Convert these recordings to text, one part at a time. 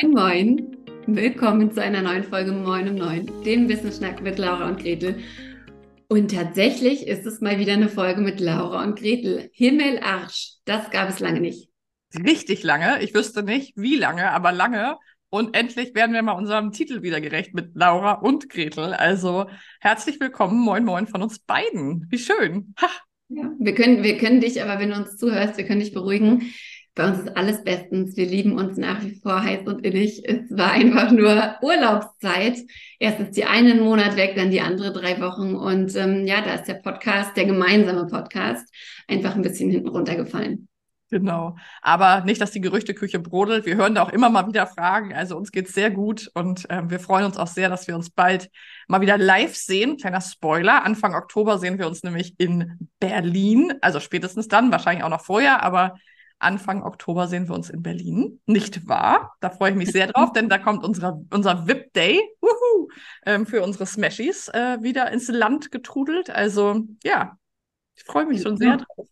Moin, moin. Willkommen zu einer neuen Folge Moin um Neun, dem Wissensschnack mit Laura und Gretel. Und tatsächlich ist es mal wieder eine Folge mit Laura und Gretel. Himmel, Arsch, das gab es lange nicht. Richtig lange. Ich wüsste nicht, wie lange, aber lange. Und endlich werden wir mal unserem Titel wieder gerecht mit Laura und Gretel. Also herzlich willkommen, moin, moin von uns beiden. Wie schön. Ha. Ja, wir können, wir können dich, aber wenn du uns zuhörst, wir können dich beruhigen. Bei uns ist alles bestens. Wir lieben uns nach wie vor heiß und innig. Es war einfach nur Urlaubszeit. Erst ist die eine einen Monat weg, dann die andere drei Wochen. Und ähm, ja, da ist der Podcast, der gemeinsame Podcast, einfach ein bisschen hinten runtergefallen. Genau. Aber nicht, dass die Gerüchteküche brodelt. Wir hören da auch immer mal wieder Fragen. Also uns geht's sehr gut und äh, wir freuen uns auch sehr, dass wir uns bald mal wieder live sehen. Kleiner Spoiler. Anfang Oktober sehen wir uns nämlich in Berlin. Also spätestens dann, wahrscheinlich auch noch vorher, aber Anfang Oktober sehen wir uns in Berlin. Nicht wahr? Da freue ich mich sehr drauf, denn da kommt unsere, unser VIP-Day ähm, für unsere Smashies äh, wieder ins Land getrudelt. Also ja, ich freue mich schon sehr drauf.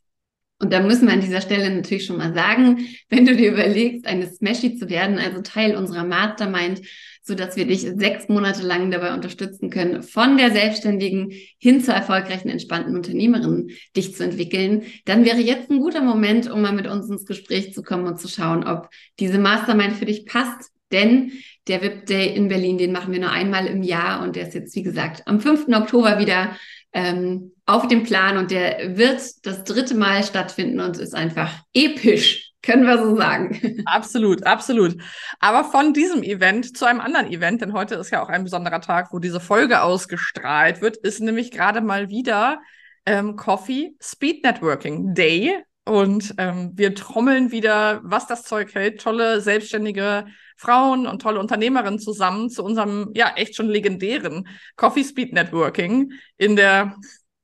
Und da müssen wir an dieser Stelle natürlich schon mal sagen, wenn du dir überlegst, eine Smashy zu werden, also Teil unserer Mastermind, so dass wir dich sechs Monate lang dabei unterstützen können, von der Selbstständigen hin zur erfolgreichen, entspannten Unternehmerin dich zu entwickeln, dann wäre jetzt ein guter Moment, um mal mit uns ins Gespräch zu kommen und zu schauen, ob diese Mastermind für dich passt. Denn der VIP Day in Berlin, den machen wir nur einmal im Jahr und der ist jetzt, wie gesagt, am 5. Oktober wieder ähm, auf dem Plan und der wird das dritte Mal stattfinden und ist einfach episch. Können wir so sagen. Absolut, absolut. Aber von diesem Event zu einem anderen Event, denn heute ist ja auch ein besonderer Tag, wo diese Folge ausgestrahlt wird, ist nämlich gerade mal wieder ähm, Coffee Speed Networking Day. Und ähm, wir trommeln wieder, was das Zeug hält, tolle selbstständige Frauen und tolle Unternehmerinnen zusammen zu unserem ja echt schon legendären Coffee Speed Networking in der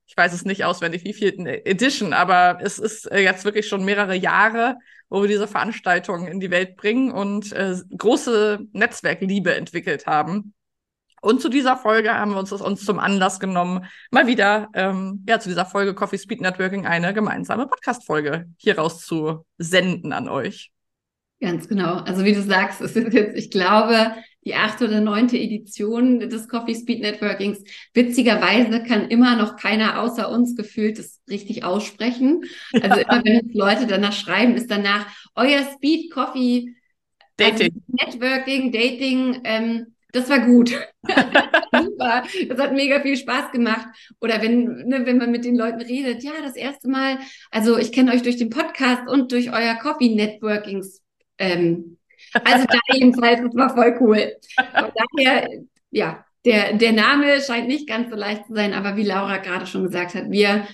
ich weiß es nicht auswendig, wie vierten Edition, aber es ist äh, jetzt wirklich schon mehrere Jahre wo wir diese Veranstaltungen in die Welt bringen und äh, große Netzwerkliebe entwickelt haben. Und zu dieser Folge haben wir uns das uns zum Anlass genommen, mal wieder ähm, ja zu dieser Folge Coffee Speed Networking eine gemeinsame Podcast-Folge hier raus zu senden an euch. Ganz genau. Also wie du sagst, es ist jetzt, ich glaube, die achte oder neunte Edition des Coffee Speed Networkings. Witzigerweise kann immer noch keiner außer uns gefühlt das richtig aussprechen. Also immer wenn uns Leute danach schreiben, ist danach euer Speed Coffee Dating. Also Networking, Dating, ähm, das war gut. Super. Das hat mega viel Spaß gemacht. Oder wenn, ne, wenn man mit den Leuten redet, ja, das erste Mal, also ich kenne euch durch den Podcast und durch euer Coffee Networkings ähm, also da jedenfalls, das war voll cool. Von daher, ja, der, der Name scheint nicht ganz so leicht zu sein, aber wie Laura gerade schon gesagt hat, wir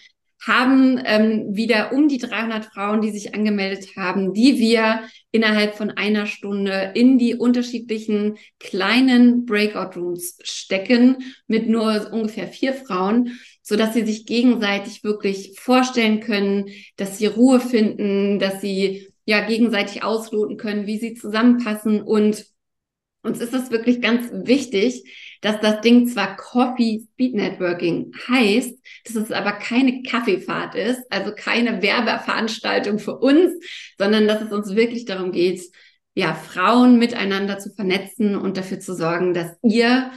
haben ähm, wieder um die 300 Frauen, die sich angemeldet haben, die wir innerhalb von einer Stunde in die unterschiedlichen kleinen Breakout Rooms stecken mit nur ungefähr vier Frauen, so dass sie sich gegenseitig wirklich vorstellen können, dass sie Ruhe finden, dass sie ja gegenseitig ausloten können, wie sie zusammenpassen. Und uns ist es wirklich ganz wichtig, dass das Ding zwar Coffee Speed Networking heißt, dass es aber keine Kaffeefahrt ist, also keine Werbeveranstaltung für uns, sondern dass es uns wirklich darum geht, ja, Frauen miteinander zu vernetzen und dafür zu sorgen, dass ihr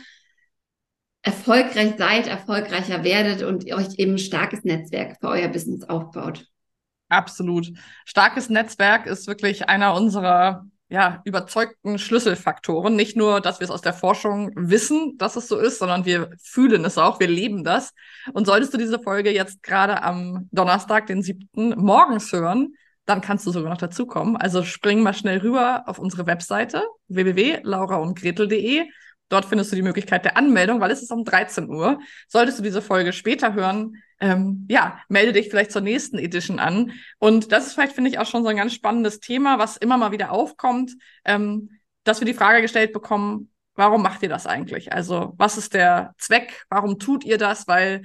erfolgreich seid, erfolgreicher werdet und euch eben ein starkes Netzwerk für euer Business aufbaut. Absolut. Starkes Netzwerk ist wirklich einer unserer ja, überzeugten Schlüsselfaktoren. Nicht nur, dass wir es aus der Forschung wissen, dass es so ist, sondern wir fühlen es auch, wir leben das. Und solltest du diese Folge jetzt gerade am Donnerstag, den 7. morgens hören, dann kannst du sogar noch dazukommen. Also spring mal schnell rüber auf unsere Webseite www.lauraundgretel.de Dort findest du die Möglichkeit der Anmeldung, weil es ist um 13 Uhr. Solltest du diese Folge später hören, ähm, ja, melde dich vielleicht zur nächsten Edition an. Und das ist vielleicht, finde ich, auch schon so ein ganz spannendes Thema, was immer mal wieder aufkommt, ähm, dass wir die Frage gestellt bekommen, warum macht ihr das eigentlich? Also, was ist der Zweck? Warum tut ihr das? Weil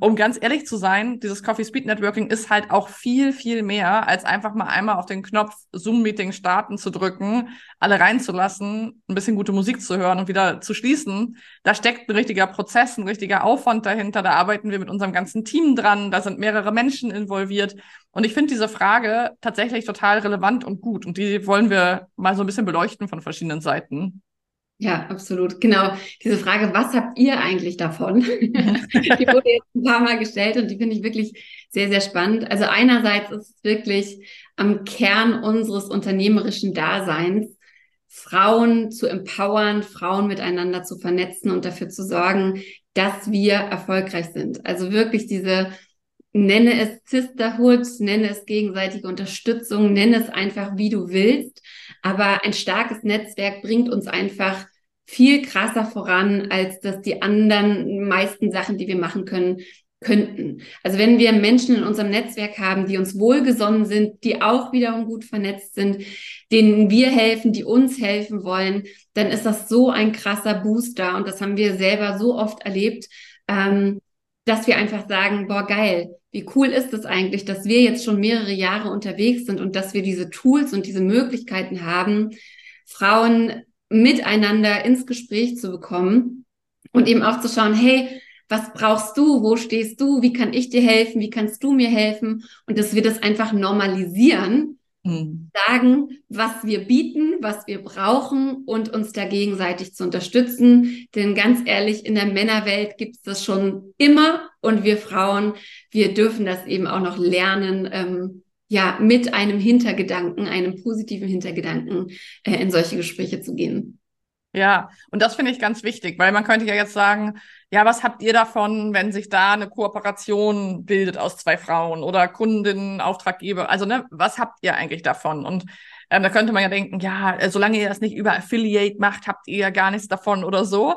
um ganz ehrlich zu sein, dieses Coffee Speed Networking ist halt auch viel, viel mehr, als einfach mal einmal auf den Knopf Zoom-Meeting starten zu drücken, alle reinzulassen, ein bisschen gute Musik zu hören und wieder zu schließen. Da steckt ein richtiger Prozess, ein richtiger Aufwand dahinter. Da arbeiten wir mit unserem ganzen Team dran. Da sind mehrere Menschen involviert. Und ich finde diese Frage tatsächlich total relevant und gut. Und die wollen wir mal so ein bisschen beleuchten von verschiedenen Seiten. Ja, absolut. Genau. Diese Frage, was habt ihr eigentlich davon? die wurde jetzt ein paar Mal gestellt und die finde ich wirklich sehr, sehr spannend. Also einerseits ist es wirklich am Kern unseres unternehmerischen Daseins, Frauen zu empowern, Frauen miteinander zu vernetzen und dafür zu sorgen, dass wir erfolgreich sind. Also wirklich diese, nenne es Sisterhood, nenne es gegenseitige Unterstützung, nenne es einfach, wie du willst. Aber ein starkes Netzwerk bringt uns einfach viel krasser voran, als dass die anderen meisten Sachen, die wir machen können, könnten. Also wenn wir Menschen in unserem Netzwerk haben, die uns wohlgesonnen sind, die auch wiederum gut vernetzt sind, denen wir helfen, die uns helfen wollen, dann ist das so ein krasser Booster und das haben wir selber so oft erlebt, ähm, dass wir einfach sagen, boah, geil, wie cool ist es das eigentlich, dass wir jetzt schon mehrere Jahre unterwegs sind und dass wir diese Tools und diese Möglichkeiten haben, Frauen miteinander ins Gespräch zu bekommen und eben auch zu schauen, hey, was brauchst du? Wo stehst du? Wie kann ich dir helfen? Wie kannst du mir helfen? Und dass wir das einfach normalisieren, mhm. sagen, was wir bieten, was wir brauchen und uns da gegenseitig zu unterstützen. Denn ganz ehrlich, in der Männerwelt gibt es das schon immer und wir Frauen, wir dürfen das eben auch noch lernen, ähm, ja, mit einem Hintergedanken, einem positiven Hintergedanken äh, in solche Gespräche zu gehen. Ja, und das finde ich ganz wichtig, weil man könnte ja jetzt sagen, ja, was habt ihr davon, wenn sich da eine Kooperation bildet aus zwei Frauen oder Kundinnen, Auftraggeber? Also, ne, was habt ihr eigentlich davon? Und ähm, da könnte man ja denken, ja, äh, solange ihr das nicht über Affiliate macht, habt ihr ja gar nichts davon oder so.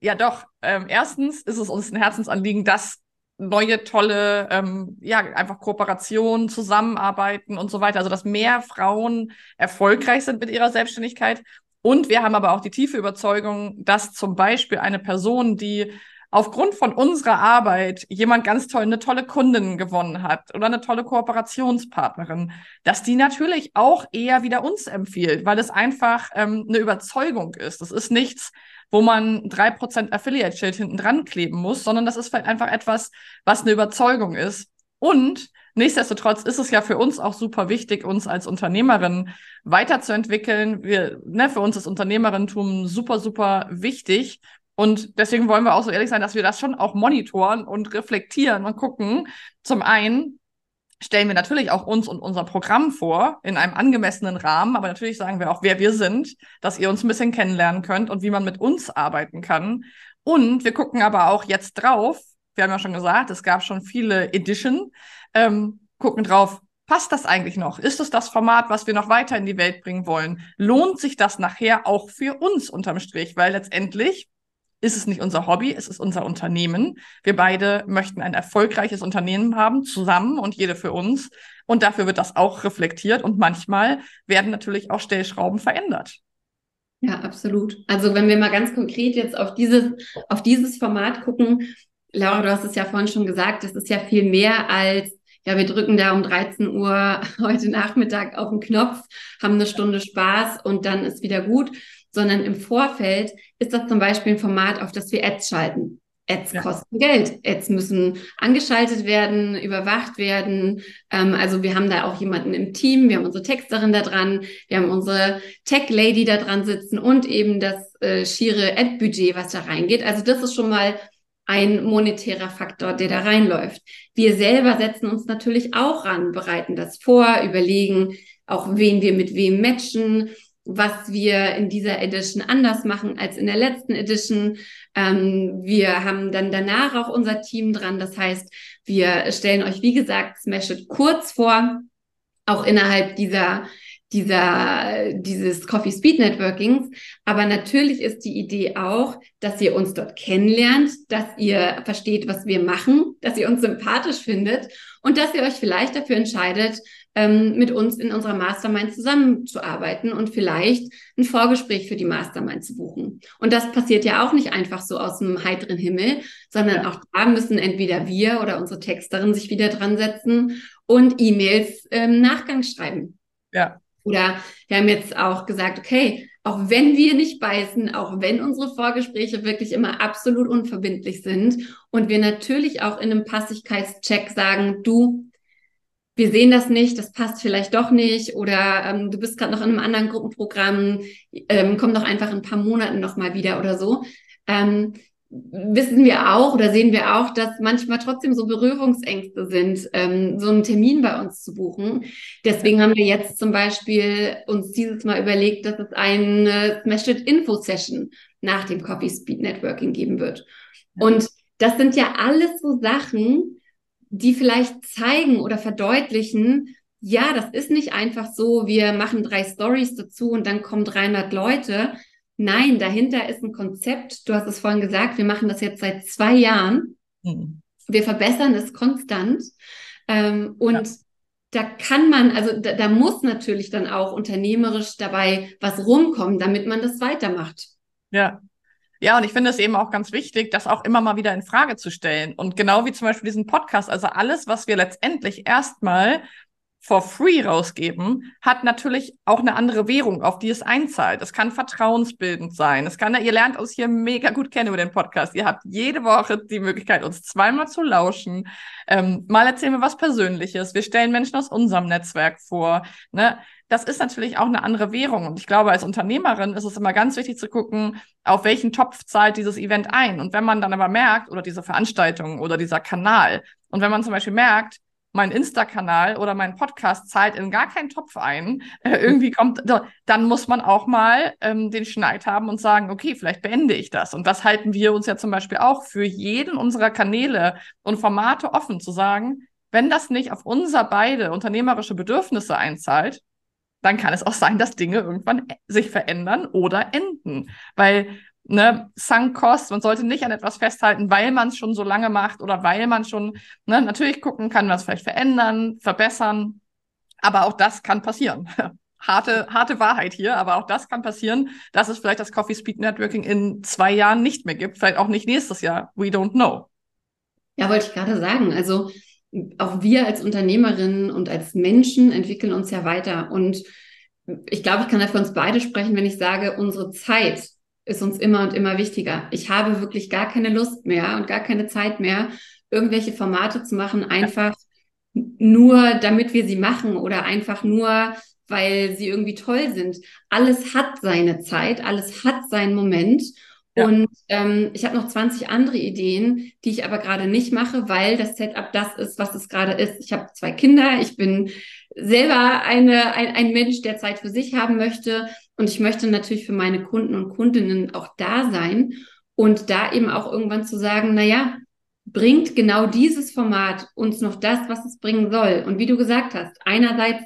Ja, doch. Ähm, erstens ist es uns ein Herzensanliegen, dass neue tolle, ähm, ja, einfach Kooperationen, Zusammenarbeiten und so weiter. Also, dass mehr Frauen erfolgreich sind mit ihrer Selbstständigkeit. Und wir haben aber auch die tiefe Überzeugung, dass zum Beispiel eine Person, die aufgrund von unserer Arbeit jemand ganz toll, eine tolle Kundin gewonnen hat oder eine tolle Kooperationspartnerin, dass die natürlich auch eher wieder uns empfiehlt, weil es einfach ähm, eine Überzeugung ist. Das ist nichts, wo man drei Prozent Affiliate-Schild hinten dran kleben muss, sondern das ist vielleicht einfach etwas, was eine Überzeugung ist. Und nichtsdestotrotz ist es ja für uns auch super wichtig, uns als Unternehmerin weiterzuentwickeln. Wir, ne, für uns ist Unternehmerinnentum super, super wichtig. Und deswegen wollen wir auch so ehrlich sein, dass wir das schon auch monitoren und reflektieren und gucken. Zum einen, stellen wir natürlich auch uns und unser Programm vor in einem angemessenen Rahmen, aber natürlich sagen wir auch, wer wir sind, dass ihr uns ein bisschen kennenlernen könnt und wie man mit uns arbeiten kann. Und wir gucken aber auch jetzt drauf, wir haben ja schon gesagt, es gab schon viele Edition, ähm, gucken drauf, passt das eigentlich noch? Ist es das Format, was wir noch weiter in die Welt bringen wollen? Lohnt sich das nachher auch für uns unterm Strich? Weil letztendlich ist es nicht unser Hobby, es ist unser Unternehmen. Wir beide möchten ein erfolgreiches Unternehmen haben, zusammen und jede für uns. Und dafür wird das auch reflektiert und manchmal werden natürlich auch Stellschrauben verändert. Ja, absolut. Also wenn wir mal ganz konkret jetzt auf dieses, auf dieses Format gucken, Laura, du hast es ja vorhin schon gesagt, es ist ja viel mehr als, ja, wir drücken da um 13 Uhr heute Nachmittag auf den Knopf, haben eine Stunde Spaß und dann ist wieder gut, sondern im Vorfeld ist das zum Beispiel ein Format, auf das wir Ads schalten. Ads ja. kosten Geld. Ads müssen angeschaltet werden, überwacht werden. Ähm, also wir haben da auch jemanden im Team, wir haben unsere Texterin da dran, wir haben unsere Tech-Lady da dran sitzen und eben das äh, schiere Ad-Budget, was da reingeht. Also das ist schon mal ein monetärer Faktor, der da reinläuft. Wir selber setzen uns natürlich auch ran, bereiten das vor, überlegen auch, wen wir mit wem matchen, was wir in dieser Edition anders machen als in der letzten Edition. Ähm, wir haben dann danach auch unser Team dran. Das heißt, wir stellen euch, wie gesagt, Smash It kurz vor, auch innerhalb dieser dieser, dieses Coffee Speed Networkings. Aber natürlich ist die Idee auch, dass ihr uns dort kennenlernt, dass ihr versteht, was wir machen, dass ihr uns sympathisch findet und dass ihr euch vielleicht dafür entscheidet, ähm, mit uns in unserer Mastermind zusammenzuarbeiten und vielleicht ein Vorgespräch für die Mastermind zu buchen. Und das passiert ja auch nicht einfach so aus dem heiteren Himmel, sondern auch da müssen entweder wir oder unsere Texterin sich wieder dran setzen und E-Mails ähm, Nachgang schreiben. Ja. Oder wir haben jetzt auch gesagt, okay, auch wenn wir nicht beißen, auch wenn unsere Vorgespräche wirklich immer absolut unverbindlich sind und wir natürlich auch in einem Passigkeitscheck sagen, du, wir sehen das nicht, das passt vielleicht doch nicht oder ähm, du bist gerade noch in einem anderen Gruppenprogramm, ähm, komm doch einfach in ein paar Monaten noch mal wieder oder so. Ähm, wissen wir auch oder sehen wir auch, dass manchmal trotzdem so Berührungsängste sind, ähm, so einen Termin bei uns zu buchen. Deswegen haben wir jetzt zum Beispiel uns dieses Mal überlegt, dass es eine Smash It Info Session nach dem Coffee Speed Networking geben wird. Und das sind ja alles so Sachen, die vielleicht zeigen oder verdeutlichen, ja, das ist nicht einfach so, wir machen drei Stories dazu und dann kommen 300 Leute. Nein, dahinter ist ein Konzept. Du hast es vorhin gesagt, wir machen das jetzt seit zwei Jahren. Mhm. Wir verbessern es konstant. Ähm, und ja. da kann man, also da, da muss natürlich dann auch unternehmerisch dabei was rumkommen, damit man das weitermacht. Ja, ja, und ich finde es eben auch ganz wichtig, das auch immer mal wieder in Frage zu stellen. Und genau wie zum Beispiel diesen Podcast, also alles, was wir letztendlich erstmal for free rausgeben, hat natürlich auch eine andere Währung, auf die es einzahlt. Es kann vertrauensbildend sein. Es kann, ihr lernt uns hier mega gut kennen über den Podcast. Ihr habt jede Woche die Möglichkeit, uns zweimal zu lauschen. Ähm, mal erzählen wir was Persönliches. Wir stellen Menschen aus unserem Netzwerk vor. Ne? das ist natürlich auch eine andere Währung. Und ich glaube, als Unternehmerin ist es immer ganz wichtig zu gucken, auf welchen Topf zahlt dieses Event ein. Und wenn man dann aber merkt, oder diese Veranstaltung oder dieser Kanal, und wenn man zum Beispiel merkt, mein Insta-Kanal oder mein Podcast zahlt in gar keinen Topf ein, äh, irgendwie kommt, dann muss man auch mal ähm, den Schneid haben und sagen, okay, vielleicht beende ich das. Und das halten wir uns ja zum Beispiel auch für jeden unserer Kanäle und Formate offen zu sagen, wenn das nicht auf unser beide unternehmerische Bedürfnisse einzahlt, dann kann es auch sein, dass Dinge irgendwann sich verändern oder enden. Weil ne, Sunk Cost, man sollte nicht an etwas festhalten, weil man es schon so lange macht oder weil man schon, ne, natürlich gucken, kann es vielleicht verändern, verbessern, aber auch das kann passieren. harte, harte Wahrheit hier, aber auch das kann passieren, dass es vielleicht das Coffee Speed Networking in zwei Jahren nicht mehr gibt, vielleicht auch nicht nächstes Jahr. We don't know. Ja, wollte ich gerade sagen. Also auch wir als Unternehmerinnen und als Menschen entwickeln uns ja weiter. Und ich glaube, ich kann da für uns beide sprechen, wenn ich sage, unsere Zeit ist uns immer und immer wichtiger. Ich habe wirklich gar keine Lust mehr und gar keine Zeit mehr, irgendwelche Formate zu machen, einfach nur damit wir sie machen oder einfach nur, weil sie irgendwie toll sind. Alles hat seine Zeit, alles hat seinen Moment. Ja. Und ähm, ich habe noch 20 andere Ideen, die ich aber gerade nicht mache, weil das Setup das ist, was es gerade ist. Ich habe zwei Kinder, ich bin selber eine, ein, ein Mensch, der Zeit für sich haben möchte. Und ich möchte natürlich für meine Kunden und Kundinnen auch da sein. Und da eben auch irgendwann zu sagen, na ja, bringt genau dieses Format uns noch das, was es bringen soll. Und wie du gesagt hast, einerseits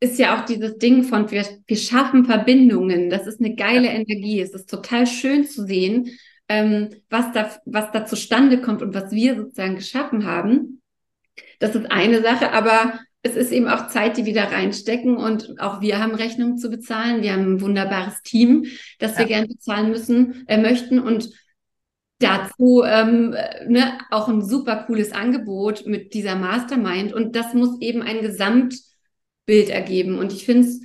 ist ja auch dieses Ding von wir, wir schaffen Verbindungen. Das ist eine geile Energie. Es ist total schön zu sehen, ähm, was da, was da zustande kommt und was wir sozusagen geschaffen haben. Das ist eine Sache, aber es ist eben auch Zeit, die wir da reinstecken und auch wir haben Rechnungen zu bezahlen. Wir haben ein wunderbares Team, das wir gerne bezahlen müssen, äh, möchten und dazu ähm, ne, auch ein super cooles Angebot mit dieser Mastermind und das muss eben ein Gesamt Bild ergeben. Und ich finde es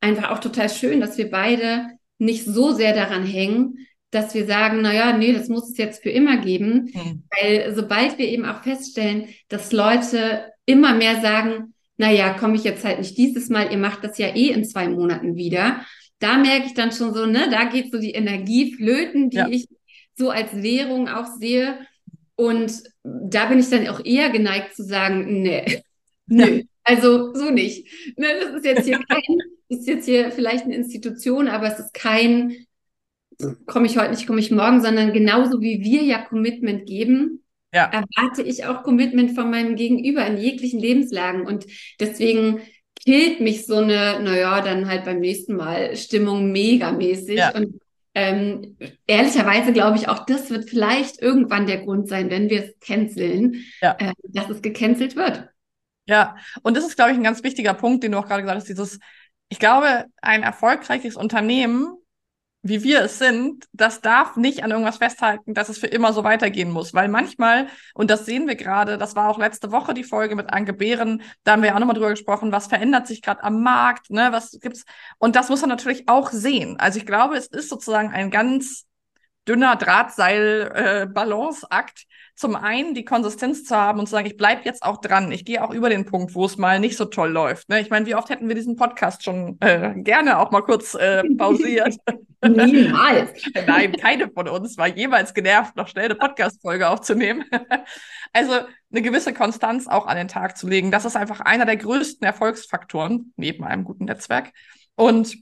einfach auch total schön, dass wir beide nicht so sehr daran hängen, dass wir sagen, naja, nee, das muss es jetzt für immer geben. Mhm. Weil sobald wir eben auch feststellen, dass Leute immer mehr sagen, naja, komme ich jetzt halt nicht dieses Mal, ihr macht das ja eh in zwei Monaten wieder. Da merke ich dann schon so, ne, da geht so die Energie flöten, die ja. ich so als Währung auch sehe. Und da bin ich dann auch eher geneigt zu sagen, nee, nö, also so nicht. Ne, das ist jetzt hier kein, ist jetzt hier vielleicht eine Institution, aber es ist kein, komme ich heute nicht, komme ich morgen, sondern genauso wie wir ja Commitment geben, ja. erwarte ich auch Commitment von meinem Gegenüber in jeglichen Lebenslagen. Und deswegen killt mich so eine, naja, dann halt beim nächsten Mal Stimmung megamäßig. Ja. Und ähm, ehrlicherweise glaube ich auch, das wird vielleicht irgendwann der Grund sein, wenn wir es canceln, ja. äh, dass es gecancelt wird. Ja, und das ist, glaube ich, ein ganz wichtiger Punkt, den du auch gerade gesagt hast, dieses, ich glaube, ein erfolgreiches Unternehmen wie wir es sind, das darf nicht an irgendwas festhalten, dass es für immer so weitergehen muss. Weil manchmal, und das sehen wir gerade, das war auch letzte Woche die Folge mit Anke Behren, da haben wir ja auch nochmal drüber gesprochen, was verändert sich gerade am Markt, ne, was gibt's. Und das muss man natürlich auch sehen. Also ich glaube, es ist sozusagen ein ganz dünner Drahtseil-Balanceakt, äh, zum einen die Konsistenz zu haben und zu sagen, ich bleibe jetzt auch dran. Ich gehe auch über den Punkt, wo es mal nicht so toll läuft. Ne? Ich meine, wie oft hätten wir diesen Podcast schon äh, gerne auch mal kurz äh, pausiert? Niemals. Nein, keine von uns war jemals genervt, noch schnell eine Podcast-Folge aufzunehmen. also eine gewisse Konstanz auch an den Tag zu legen, das ist einfach einer der größten Erfolgsfaktoren neben einem guten Netzwerk. Und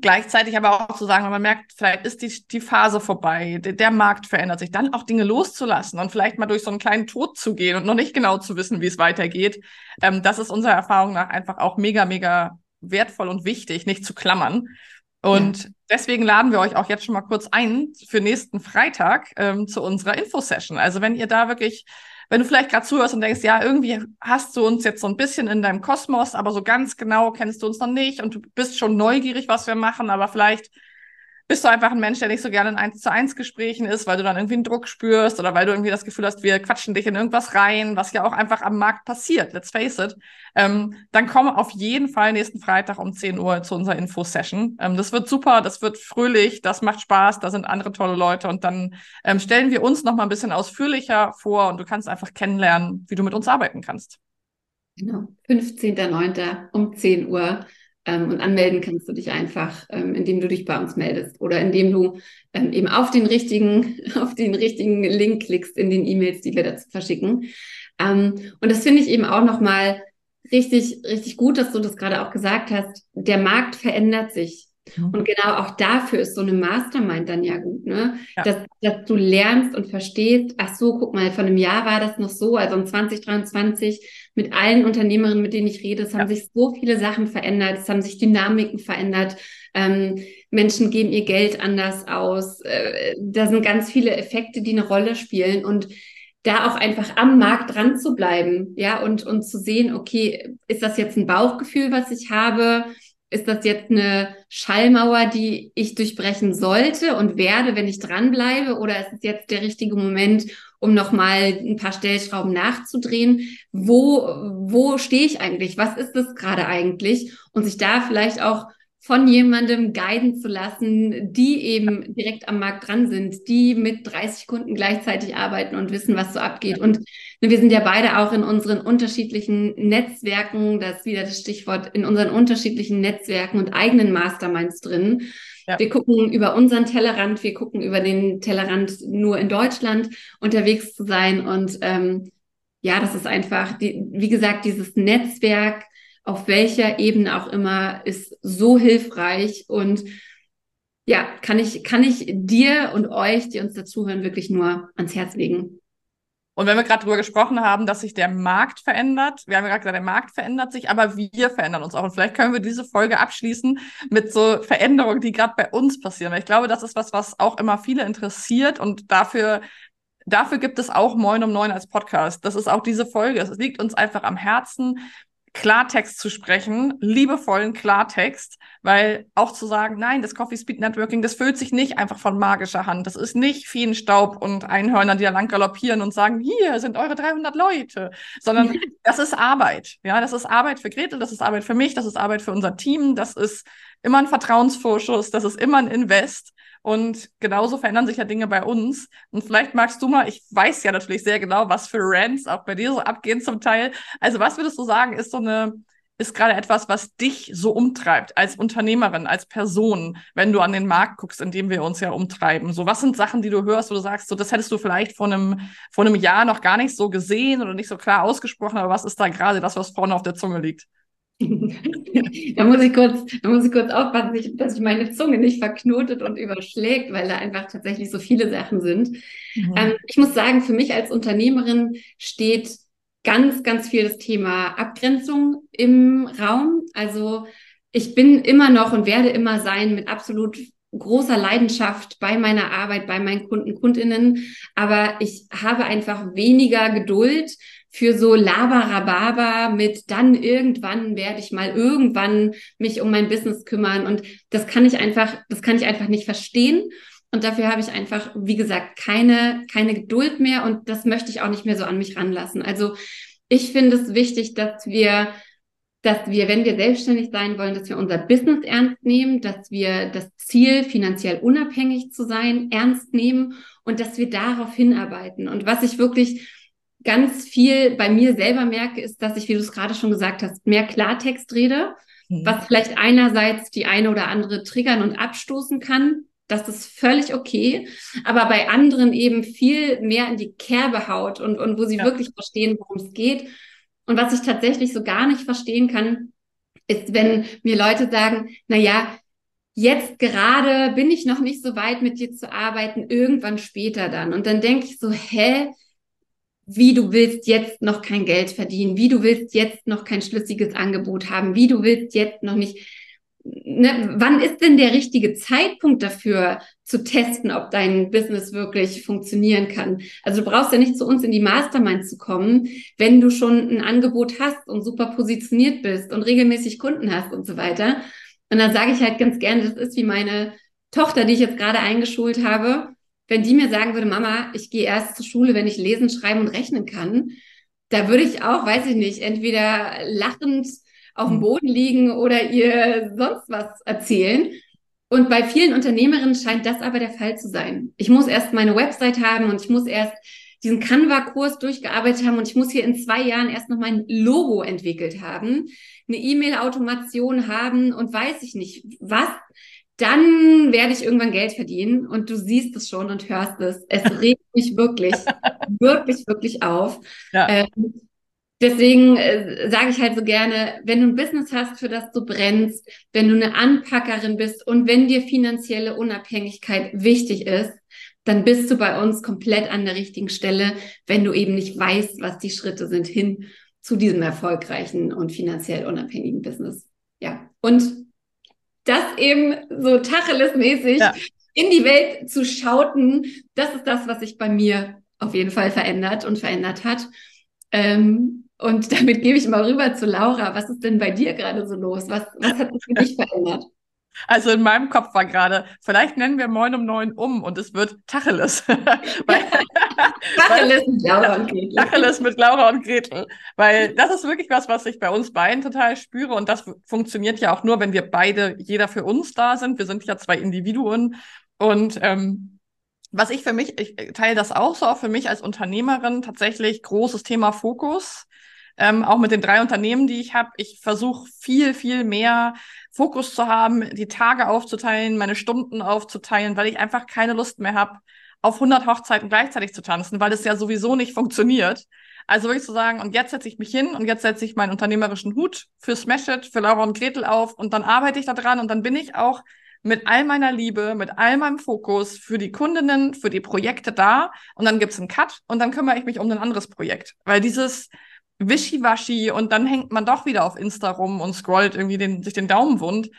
Gleichzeitig aber auch zu sagen, wenn man merkt, vielleicht ist die, die Phase vorbei, der, der, Markt verändert sich, dann auch Dinge loszulassen und vielleicht mal durch so einen kleinen Tod zu gehen und noch nicht genau zu wissen, wie es weitergeht. Ähm, das ist unserer Erfahrung nach einfach auch mega, mega wertvoll und wichtig, nicht zu klammern. Und ja. deswegen laden wir euch auch jetzt schon mal kurz ein für nächsten Freitag ähm, zu unserer Infosession. Also wenn ihr da wirklich wenn du vielleicht gerade zuhörst und denkst, ja, irgendwie hast du uns jetzt so ein bisschen in deinem Kosmos, aber so ganz genau kennst du uns noch nicht und du bist schon neugierig, was wir machen, aber vielleicht bist du einfach ein Mensch, der nicht so gerne in 1 zu 1 Gesprächen ist, weil du dann irgendwie einen Druck spürst oder weil du irgendwie das Gefühl hast, wir quatschen dich in irgendwas rein, was ja auch einfach am Markt passiert, let's face it, ähm, dann komm auf jeden Fall nächsten Freitag um 10 Uhr zu unserer Info-Session. Ähm, das wird super, das wird fröhlich, das macht Spaß, da sind andere tolle Leute und dann ähm, stellen wir uns noch mal ein bisschen ausführlicher vor und du kannst einfach kennenlernen, wie du mit uns arbeiten kannst. Genau, 15.09. um 10 Uhr. Ähm, und anmelden kannst du dich einfach, ähm, indem du dich bei uns meldest oder indem du ähm, eben auf den richtigen, auf den richtigen Link klickst in den E-Mails, die wir dazu verschicken. Und das finde ich eben auch nochmal richtig, richtig gut, dass du das gerade auch gesagt hast. Der Markt verändert sich. Und genau auch dafür ist so eine Mastermind dann ja gut, ne? Ja. Dass, dass du lernst und verstehst, ach so, guck mal, von einem Jahr war das noch so, also in 2023 mit allen Unternehmerinnen, mit denen ich rede, es haben sich so viele Sachen verändert, es haben sich Dynamiken verändert, ähm, Menschen geben ihr Geld anders aus, äh, da sind ganz viele Effekte, die eine Rolle spielen und da auch einfach am Markt dran zu bleiben, ja, und, und zu sehen, okay, ist das jetzt ein Bauchgefühl, was ich habe? Ist das jetzt eine Schallmauer, die ich durchbrechen sollte und werde, wenn ich dranbleibe? Oder ist es jetzt der richtige Moment, um nochmal ein paar Stellschrauben nachzudrehen? Wo, wo stehe ich eigentlich? Was ist das gerade eigentlich? Und sich da vielleicht auch von jemandem guiden zu lassen, die eben direkt am Markt dran sind, die mit 30 Kunden gleichzeitig arbeiten und wissen, was so abgeht. Und wir sind ja beide auch in unseren unterschiedlichen Netzwerken, das ist wieder das Stichwort, in unseren unterschiedlichen Netzwerken und eigenen Masterminds drin. Ja. Wir gucken über unseren Tellerrand, wir gucken über den Tellerrand nur in Deutschland unterwegs zu sein. Und ähm, ja, das ist einfach, die, wie gesagt, dieses Netzwerk, auf welcher Ebene auch immer, ist so hilfreich und ja, kann ich, kann ich dir und euch, die uns dazuhören, wirklich nur ans Herz legen. Und wenn wir gerade darüber gesprochen haben, dass sich der Markt verändert, wir haben ja gerade gesagt, der Markt verändert sich, aber wir verändern uns auch. Und vielleicht können wir diese Folge abschließen mit so Veränderungen, die gerade bei uns passieren. Weil ich glaube, das ist was, was auch immer viele interessiert und dafür Dafür gibt es auch Moin um Neun als Podcast. Das ist auch diese Folge. Es liegt uns einfach am Herzen, Klartext zu sprechen, liebevollen Klartext, weil auch zu sagen, nein, das Coffee Speed Networking, das füllt sich nicht einfach von magischer Hand. Das ist nicht Feenstaub und Einhörner, die da lang galoppieren und sagen, hier sind eure 300 Leute, sondern das ist Arbeit. Ja, das ist Arbeit für Gretel, das ist Arbeit für mich, das ist Arbeit für unser Team, das ist immer ein Vertrauensvorschuss, das ist immer ein Invest. Und genauso verändern sich ja Dinge bei uns. Und vielleicht magst du mal, ich weiß ja natürlich sehr genau, was für Rants auch bei dir so abgehen zum Teil. Also was würdest du sagen, ist so eine, ist gerade etwas, was dich so umtreibt als Unternehmerin, als Person, wenn du an den Markt guckst, in dem wir uns ja umtreiben? So, was sind Sachen, die du hörst, wo du sagst, so, das hättest du vielleicht vor einem, vor einem Jahr noch gar nicht so gesehen oder nicht so klar ausgesprochen, aber was ist da gerade das, was vorne auf der Zunge liegt? da muss ich kurz, da muss ich kurz aufpassen, dass ich, dass ich meine Zunge nicht verknotet und überschlägt, weil da einfach tatsächlich so viele Sachen sind. Mhm. Ähm, ich muss sagen, für mich als Unternehmerin steht ganz, ganz viel das Thema Abgrenzung im Raum. Also ich bin immer noch und werde immer sein mit absolut großer Leidenschaft bei meiner Arbeit, bei meinen Kunden, Kundinnen, aber ich habe einfach weniger Geduld für so Labarababa mit dann irgendwann werde ich mal irgendwann mich um mein Business kümmern und das kann ich einfach, das kann ich einfach nicht verstehen. Und dafür habe ich einfach, wie gesagt, keine, keine Geduld mehr und das möchte ich auch nicht mehr so an mich ranlassen. Also ich finde es wichtig, dass wir dass wir, wenn wir selbstständig sein wollen, dass wir unser Business ernst nehmen, dass wir das Ziel, finanziell unabhängig zu sein, ernst nehmen und dass wir darauf hinarbeiten. Und was ich wirklich ganz viel bei mir selber merke, ist, dass ich, wie du es gerade schon gesagt hast, mehr Klartext rede, mhm. was vielleicht einerseits die eine oder andere triggern und abstoßen kann. Das ist völlig okay, aber bei anderen eben viel mehr in die Kerbe haut und, und wo sie ja. wirklich verstehen, worum es geht und was ich tatsächlich so gar nicht verstehen kann, ist, wenn mir Leute sagen, na ja, jetzt gerade bin ich noch nicht so weit mit dir zu arbeiten, irgendwann später dann. Und dann denke ich so, hä? Wie du willst jetzt noch kein Geld verdienen, wie du willst jetzt noch kein schlüssiges Angebot haben, wie du willst jetzt noch nicht ne, wann ist denn der richtige Zeitpunkt dafür zu testen, ob dein Business wirklich funktionieren kann? Also du brauchst ja nicht zu uns in die Mastermind zu kommen, wenn du schon ein Angebot hast und super positioniert bist und regelmäßig Kunden hast und so weiter. Und dann sage ich halt ganz gerne, das ist wie meine Tochter, die ich jetzt gerade eingeschult habe. Wenn die mir sagen würde, Mama, ich gehe erst zur Schule, wenn ich lesen, schreiben und rechnen kann, da würde ich auch, weiß ich nicht, entweder lachend auf dem mhm. Boden liegen oder ihr sonst was erzählen. Und bei vielen Unternehmerinnen scheint das aber der Fall zu sein. Ich muss erst meine Website haben und ich muss erst diesen Canva-Kurs durchgearbeitet haben und ich muss hier in zwei Jahren erst noch mein Logo entwickelt haben, eine E-Mail-Automation haben und weiß ich nicht was. Dann werde ich irgendwann Geld verdienen und du siehst es schon und hörst es. Es regt mich wirklich, wirklich, wirklich auf. Ja. Ähm, Deswegen äh, sage ich halt so gerne, wenn du ein Business hast, für das du brennst, wenn du eine Anpackerin bist und wenn dir finanzielle Unabhängigkeit wichtig ist, dann bist du bei uns komplett an der richtigen Stelle, wenn du eben nicht weißt, was die Schritte sind hin zu diesem erfolgreichen und finanziell unabhängigen Business. Ja. Und das eben so Tacheles-mäßig ja. in die Welt zu schauten, das ist das, was sich bei mir auf jeden Fall verändert und verändert hat. Ähm, und damit gebe ich mal rüber zu Laura. Was ist denn bei dir gerade so los? Was, was hat sich für dich verändert? Also in meinem Kopf war gerade, vielleicht nennen wir Moin um neun um und es wird Tacheles. Tacheles mit Laura und Gretel. Tacheles mit Laura und Gretel. Weil das ist wirklich was, was ich bei uns beiden total spüre und das funktioniert ja auch nur, wenn wir beide, jeder für uns da sind. Wir sind ja zwei Individuen und ähm, was ich für mich, ich teile das auch so, auch für mich als Unternehmerin tatsächlich großes Thema Fokus ähm, auch mit den drei Unternehmen, die ich habe. Ich versuche viel, viel mehr Fokus zu haben, die Tage aufzuteilen, meine Stunden aufzuteilen, weil ich einfach keine Lust mehr habe, auf 100 Hochzeiten gleichzeitig zu tanzen, weil es ja sowieso nicht funktioniert. Also wirklich zu sagen, und jetzt setze ich mich hin und jetzt setze ich meinen unternehmerischen Hut für Smash It, für Laura und Gretel auf und dann arbeite ich da dran und dann bin ich auch mit all meiner Liebe, mit all meinem Fokus für die Kundinnen, für die Projekte da und dann gibt's einen Cut und dann kümmere ich mich um ein anderes Projekt. Weil dieses, wischiwaschi und dann hängt man doch wieder auf Insta rum und scrollt irgendwie den, sich den Daumen wund,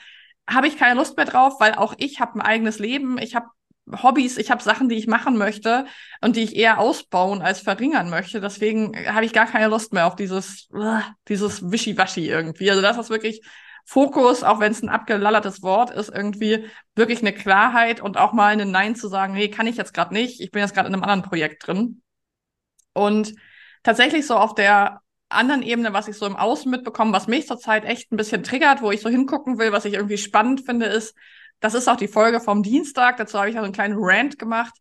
habe ich keine Lust mehr drauf, weil auch ich habe ein eigenes Leben, ich habe Hobbys, ich habe Sachen, die ich machen möchte und die ich eher ausbauen als verringern möchte. Deswegen habe ich gar keine Lust mehr auf dieses, dieses Wischiwaschi irgendwie. Also das ist wirklich Fokus, auch wenn es ein abgelallertes Wort ist, irgendwie wirklich eine Klarheit und auch mal ein Nein zu sagen, nee, kann ich jetzt gerade nicht, ich bin jetzt gerade in einem anderen Projekt drin. Und tatsächlich so auf der anderen Ebene, was ich so im Außen mitbekomme, was mich zurzeit echt ein bisschen triggert, wo ich so hingucken will, was ich irgendwie spannend finde, ist, das ist auch die Folge vom Dienstag, dazu habe ich also einen kleinen Rant gemacht,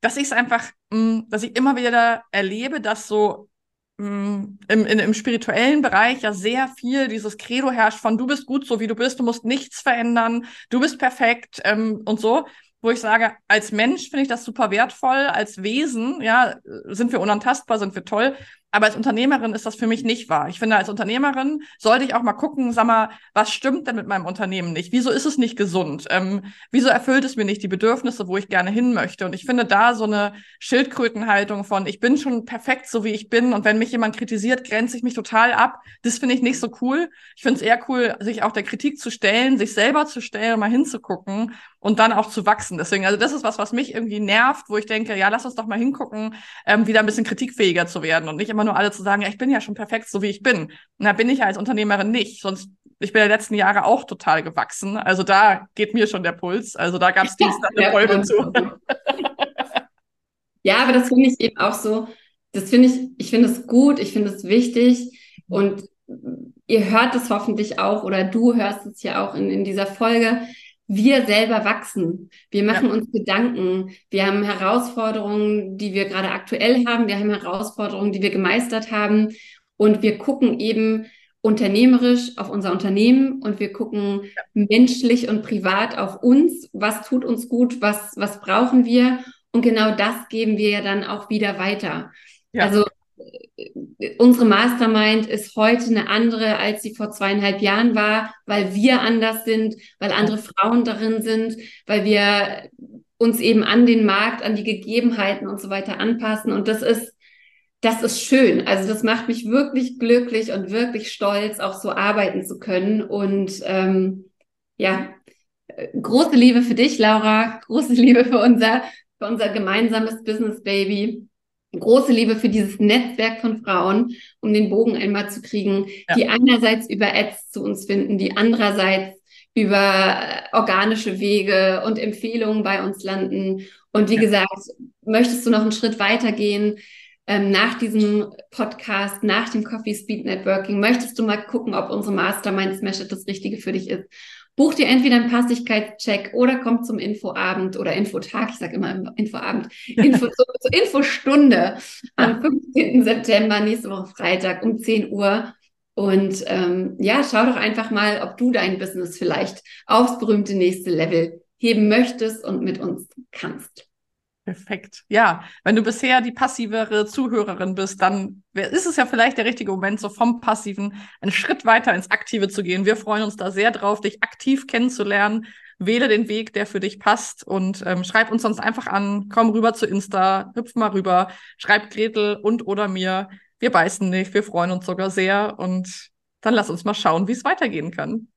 dass ich es einfach, mh, mm, dass ich immer wieder erlebe, dass so mh, mm, im, in, im spirituellen Bereich ja sehr viel dieses Credo herrscht von du bist gut so, wie du bist, du musst nichts verändern, du bist perfekt ähm, und so wo ich sage, als Mensch finde ich das super wertvoll, als Wesen, ja, sind wir unantastbar, sind wir toll, Aber als Unternehmerin ist das für mich nicht wahr. Ich finde, als Unternehmerin sollte ich auch mal gucken, sag mal, was stimmt denn mit meinem Unternehmen nicht? Wieso ist es nicht gesund? Ähm, wieso erfüllt es mir nicht die Bedürfnisse, wo ich gerne hin möchte? Und ich finde da so eine Schildkrötenhaltung von, ich bin schon perfekt, so wie ich bin. Und wenn mich jemand kritisiert, grenze ich mich total ab. Das finde ich nicht so cool. Ich finde es eher cool, sich auch der Kritik zu stellen, sich selber zu stellen, mal hinzugucken und dann auch zu wachsen. Deswegen, also das ist was, was mich irgendwie nervt, wo ich denke, ja, lass uns doch mal hingucken, ähm, wieder ein bisschen kritikfähiger zu werden und nicht immer nur alle zu sagen, ja, ich bin ja schon perfekt, so wie ich bin. Und da bin ich ja als Unternehmerin nicht. Sonst, ich bin ja letzten Jahre auch total gewachsen. Also da geht mir schon der Puls. Also da gab es Dienstag eine Folge zu. ja, aber das finde ich eben auch so, das finde ich, ich finde es gut, ich finde es wichtig und ihr hört es hoffentlich auch oder du hörst es ja auch in, in dieser Folge wir selber wachsen. Wir machen ja. uns Gedanken. Wir haben Herausforderungen, die wir gerade aktuell haben. Wir haben Herausforderungen, die wir gemeistert haben. Und wir gucken eben unternehmerisch auf unser Unternehmen und wir gucken ja. menschlich und privat auf uns. Was tut uns gut? Was, was brauchen wir? Und genau das geben wir ja dann auch wieder weiter. Ja. Also unsere Mastermind ist heute eine andere, als sie vor zweieinhalb Jahren war, weil wir anders sind, weil andere Frauen darin sind, weil wir uns eben an den Markt, an die Gegebenheiten und so weiter anpassen. Und das ist, das ist schön. Also das macht mich wirklich glücklich und wirklich stolz, auch so arbeiten zu können. Und ähm, ja, große Liebe für dich, Laura, große Liebe für unser, für unser gemeinsames Business Baby große Liebe für dieses Netzwerk von Frauen, um den Bogen einmal zu kriegen, ja. die einerseits über Ads zu uns finden, die andererseits über äh, organische Wege und Empfehlungen bei uns landen. Und wie ja. gesagt, möchtest du noch einen Schritt weitergehen ähm, nach diesem Podcast, nach dem Coffee Speed Networking? Möchtest du mal gucken, ob unsere Mastermind Smash das Richtige für dich ist? Buch dir entweder einen Passigkeitscheck oder komm zum Infoabend oder Infotag, ich sage immer Infoabend, Info, zur, zur Infostunde am 15. September, nächste Woche Freitag um 10 Uhr. Und ähm, ja, schau doch einfach mal, ob du dein Business vielleicht aufs berühmte nächste Level heben möchtest und mit uns kannst. Perfekt. Ja, wenn du bisher die passivere Zuhörerin bist, dann ist es ja vielleicht der richtige Moment, so vom Passiven einen Schritt weiter ins Aktive zu gehen. Wir freuen uns da sehr drauf, dich aktiv kennenzulernen. Wähle den Weg, der für dich passt und ähm, schreib uns sonst einfach an. Komm rüber zu Insta, hüpf mal rüber, schreib Gretel und oder mir. Wir beißen nicht, wir freuen uns sogar sehr und dann lass uns mal schauen, wie es weitergehen kann.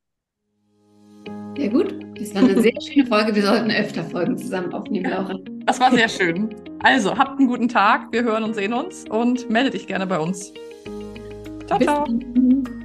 Ja gut, das war eine sehr schöne Folge. Wir sollten öfter Folgen zusammen aufnehmen, Laura. Das war sehr schön. Also, habt einen guten Tag. Wir hören und sehen uns und melde dich gerne bei uns. Ciao, Bis ciao. Dann.